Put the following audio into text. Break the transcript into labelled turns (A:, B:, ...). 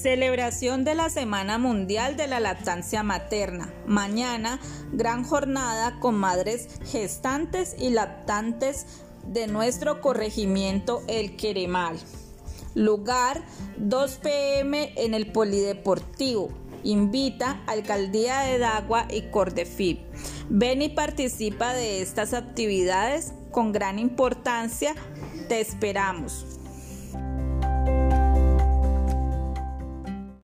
A: Celebración de la Semana Mundial de la Lactancia Materna. Mañana, gran jornada con madres gestantes y lactantes de nuestro corregimiento El Queremal. Lugar 2 pm en el Polideportivo. Invita Alcaldía de Dagua y Cordefib. Ven y participa de estas actividades con gran importancia. Te esperamos.